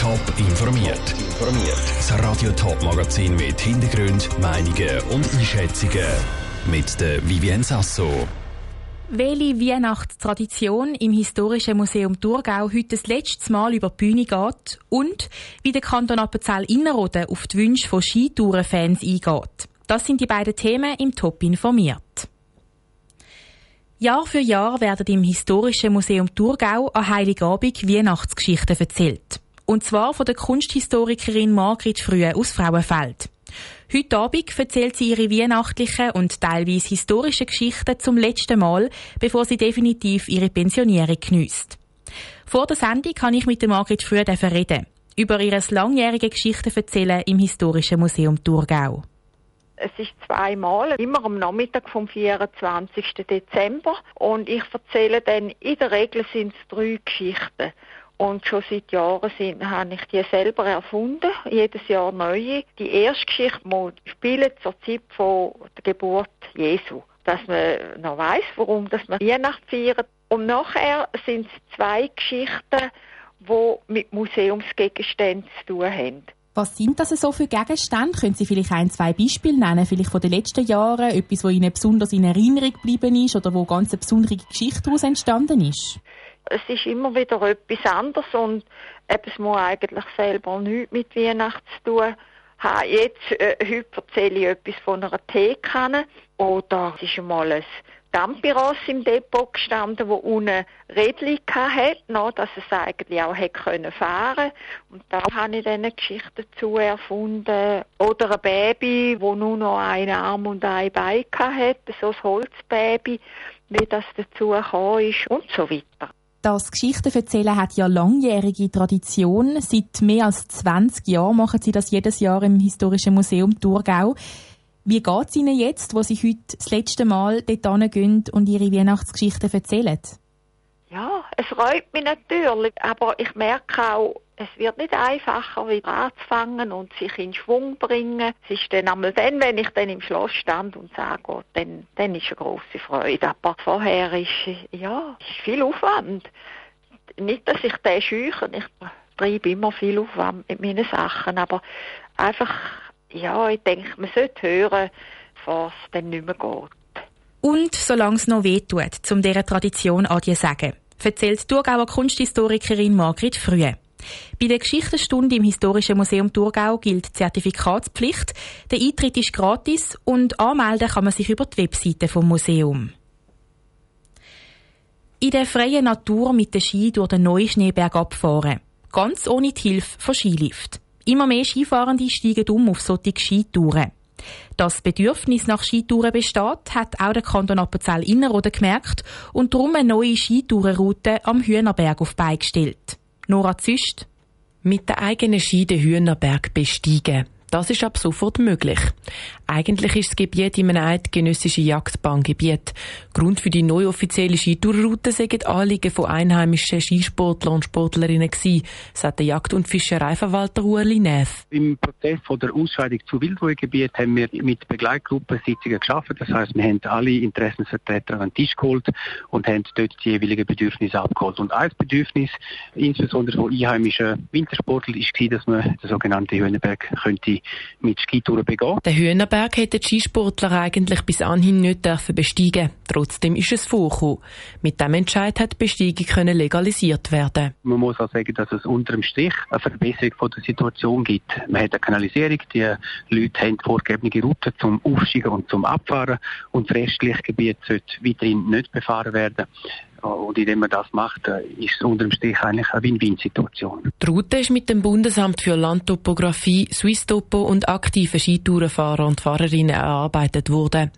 Top informiert. Das Radio Top Magazin mit Hintergrund, Meinungen und Einschätzungen mit der Vivien Sasso. Welche Weihnachtstradition im Historischen Museum Thurgau heute das letzte Mal über die Bühne geht und wie der Kanton Appenzell Innerrhoden auf die Wünsche von Skitourenfans eingeht. Das sind die beiden Themen im Top informiert. Jahr für Jahr werden im Historischen Museum Thurgau an Heiligabend Weihnachtsgeschichten erzählt. Und zwar von der Kunsthistorikerin Margrit Frühe aus Frauenfeld. Heute Abend erzählt sie ihre weihnachtlichen und teilweise historischen Geschichten zum letzten Mal, bevor sie definitiv ihre Pensionierung geniesst. Vor der Sendung kann ich mit der Margrit Frühe reden. Über ihr langjährige Geschichten erzählen im Historischen Museum Thurgau. Es ist zweimal, immer am Nachmittag vom 24. Dezember. Und ich erzähle dann, in der Regel sind es drei Geschichten. Und schon seit Jahren sind, habe ich die selber erfunden, jedes Jahr neue. Die erste Geschichte spielen zur Zeit von der Geburt Jesu. Dass man noch weiß, warum dass man Weihnachten feiert. Und nachher sind es zwei Geschichten, die mit Museumsgegenständen zu tun haben. Was sind das so für Gegenstände? Können Sie vielleicht ein, zwei Beispiele nennen, vielleicht von den letzten Jahren, etwas, wo Ihnen besonders in Erinnerung geblieben ist oder wo ganz eine besondere Geschichte daraus entstanden ist? Es ist immer wieder etwas anderes und es muss eigentlich selber nichts mit Weihnachten zu tun haben. Jetzt, äh, heute erzähle ich etwas von einer Teekanne oder es ist einmal ein Dampiros im Depot gestanden, wo unten Rädchen hatte, no, dass es eigentlich auch hätte können Und da habe ich dann eine Geschichte dazu erfunden. Oder ein Baby, wo nur noch einen Arm und ein Bein hatte, so ein Holzbaby, wie das dazu gekommen ist und so weiter. Das Geschichtenverzählen hat ja langjährige Tradition. Seit mehr als 20 Jahren machen Sie das jedes Jahr im Historischen Museum Thurgau. Wie geht es Ihnen jetzt, wo Sie heute das letzte Mal dort gehen und Ihre Weihnachtsgeschichten erzählen? Ja, es freut mich natürlich, aber ich merke auch, es wird nicht einfacher, wieder anzufangen und sich in Schwung bringen. Es ist dann einmal dann, wenn ich dann im Schloss stand und sage, oh, dann, dann ist eine große Freude. Aber vorher ist, ja, ist viel Aufwand. Nicht, dass ich den scheuche, ich treibe immer viel Aufwand mit meinen Sachen, aber einfach ja, ich denke, man sollte hören, was dann nicht mehr geht. Und solange es noch weh tut, um dieser Tradition zu sagen, erzählt die Thurgauer Kunsthistorikerin Margrit Frühe. Bei der Geschichtenstunde im Historischen Museum Thurgau gilt Zertifikatspflicht. Der Eintritt ist gratis und anmelden kann man sich über die Webseite vom Museum. In der freien Natur mit dem Ski durch den Neuschneeberg abfahren. Ganz ohne die Hilfe von Skilift. Immer mehr Skifahrende steigen um auf solche Skitouren. Das Bedürfnis nach Skitouren besteht, hat auch der Kanton Appenzell Innerrhoden gemerkt und darum eine neue Skitourenroute am Hühnerberg auf beigestellt. Nora Züst. Mit der eigenen Ski den Hühnerberg besteigen. Das ist ab sofort möglich. Eigentlich ist das Gebiet in einem eidgenössischen Jagdbahngebiet. Grund für die neue offizielle Skitourroute sind Anliegen von einheimischen Skisportlern und Sportlerinnen gewesen, sagt der Jagd- und Fischereiverwalter Ueli Neff. Im Prozess von der Ausscheidung zu Wildruhegebiet haben wir mit Begleitgruppen Sitzungen geschaffen. Das heißt, wir haben alle Interessensvertreter an den Tisch geholt und haben dort die jeweiligen Bedürfnisse abgeholt. Und ein Bedürfnis, insbesondere von einheimischen Wintersportlern, ist dass man den sogenannten Hühnerberg könnte mit Skitouren begehen. Den Hühnerberg hätten die Skisportler eigentlich bis anhin nicht dürfen besteigen. Trotzdem ist es vorgekommen. Mit dem Entscheid hat die Besteigung können legalisiert werden. Man muss auch sagen, dass es unter dem Strich eine Verbesserung von der Situation gibt. Man hat eine Kanalisierung, die Leute haben vorgegebene Routen zum Aufsteigen und zum Abfahren und das restliche Gebiet sollte weiterhin nicht befahren werden. Und indem man das macht, äh, ist es unter dem Strich eigentlich eine Win-Win-Situation. Die Route ist mit dem Bundesamt für Landtopographie, Swisstopo und aktiven Skitourenfahrer und Fahrerinnen erarbeitet worden.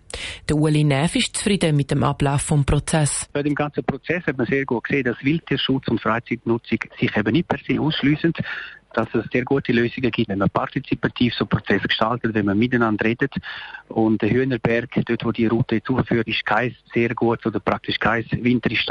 Der Uli Neff ist zufrieden mit dem Ablauf des Prozesses. Bei dem ganzen Prozess hat man sehr gut gesehen, dass Wildtierschutz und Freizeitnutzung sich eben nicht per se ausschliessen dass es sehr gute Lösungen gibt, wenn man partizipativ so Prozess gestaltet, wenn man miteinander redet. Und der Hühnerberg, dort wo die Route jetzt aufführt, ist kein sehr gutes oder praktisch kein Winterdistanzgebiet